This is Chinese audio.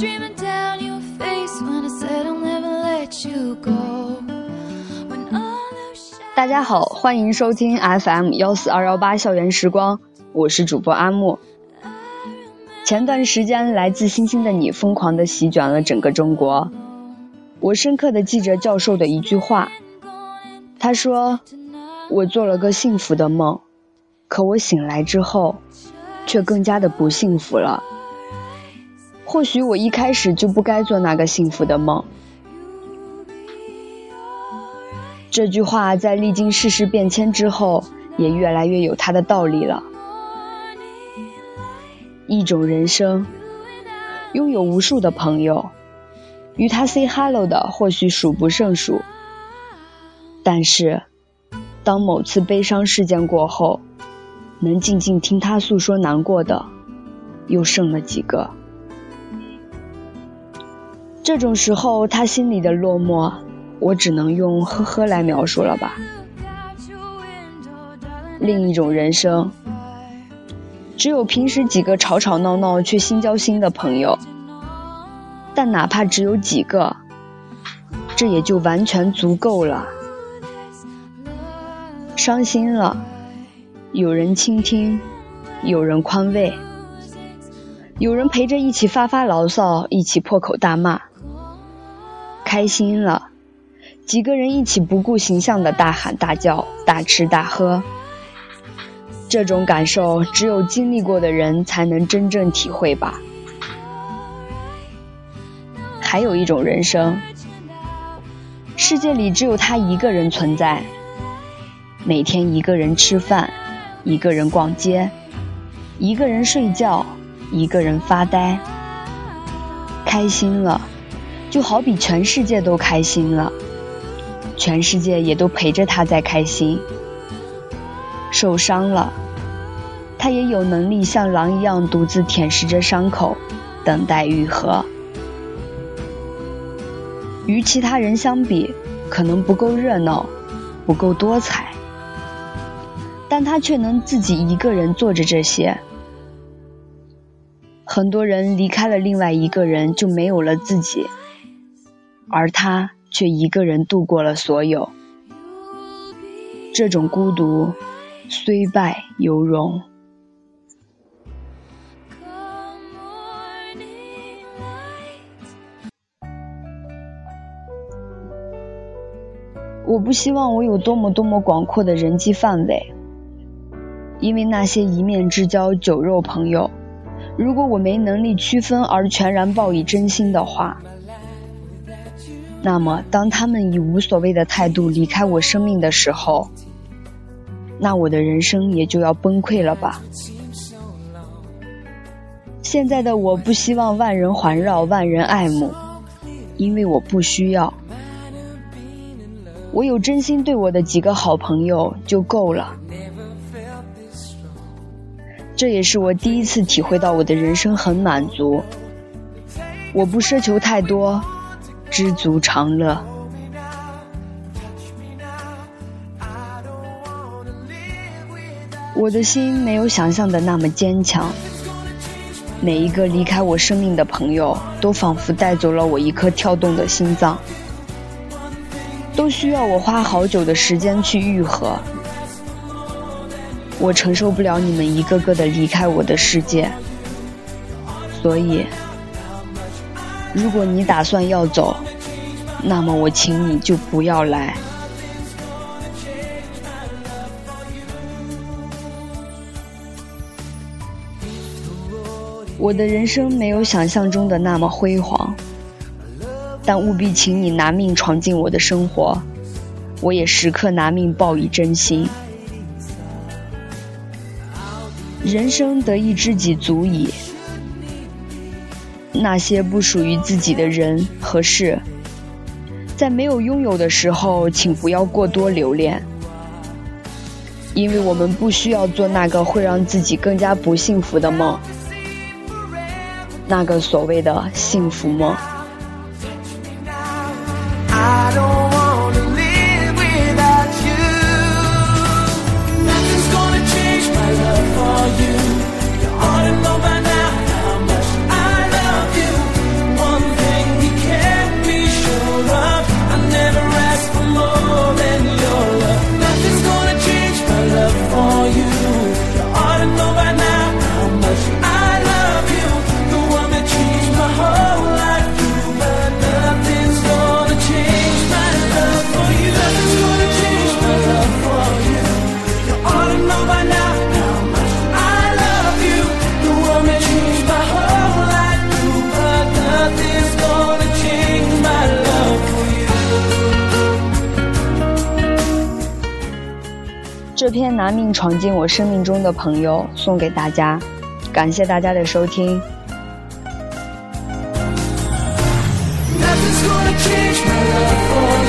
streaming down your face when I said I'll never let you go. When all those 大家好，欢迎收听 FM 幺四二幺八校园时光，我是主播阿木。前段时间，来自星星的你疯狂的席卷了整个中国。我深刻的记着教授的一句话，他说：“我做了个幸福的梦，可我醒来之后，却更加的不幸福了。或许我一开始就不该做那个幸福的梦。”这句话在历经世事变迁之后，也越来越有它的道理了。一种人生，拥有无数的朋友，与他 say hello 的或许数不胜数。但是，当某次悲伤事件过后，能静静听他诉说难过的，又剩了几个？这种时候，他心里的落寞。我只能用“呵呵”来描述了吧。另一种人生，只有平时几个吵吵闹闹却心交心的朋友，但哪怕只有几个，这也就完全足够了。伤心了，有人倾听，有人宽慰，有人陪着一起发发牢骚，一起破口大骂。开心了。几个人一起不顾形象的大喊大叫、大吃大喝，这种感受只有经历过的人才能真正体会吧。还有一种人生，世界里只有他一个人存在，每天一个人吃饭，一个人逛街，一个人睡觉，一个人发呆。开心了，就好比全世界都开心了。全世界也都陪着他在开心。受伤了，他也有能力像狼一样独自舔舐着伤口，等待愈合。与其他人相比，可能不够热闹，不够多彩，但他却能自己一个人做着这些。很多人离开了另外一个人，就没有了自己，而他。却一个人度过了所有，这种孤独虽败犹荣。我不希望我有多么多么广阔的人际范围，因为那些一面之交、酒肉朋友，如果我没能力区分而全然报以真心的话。那么，当他们以无所谓的态度离开我生命的时候，那我的人生也就要崩溃了吧？现在的我不希望万人环绕、万人爱慕，因为我不需要。我有真心对我的几个好朋友就够了。这也是我第一次体会到我的人生很满足。我不奢求太多。知足常乐。我的心没有想象的那么坚强。每一个离开我生命的朋友，都仿佛带走了我一颗跳动的心脏，都需要我花好久的时间去愈合。我承受不了你们一个个的离开我的世界，所以。如果你打算要走，那么我请你就不要来。我的人生没有想象中的那么辉煌，但务必请你拿命闯进我的生活，我也时刻拿命报以真心。人生得一知己足矣。那些不属于自己的人和事，在没有拥有的时候，请不要过多留恋，因为我们不需要做那个会让自己更加不幸福的梦，那个所谓的幸福梦。这篇拿命闯进我生命中的朋友送给大家，感谢大家的收听。Nothing's gonna change my love for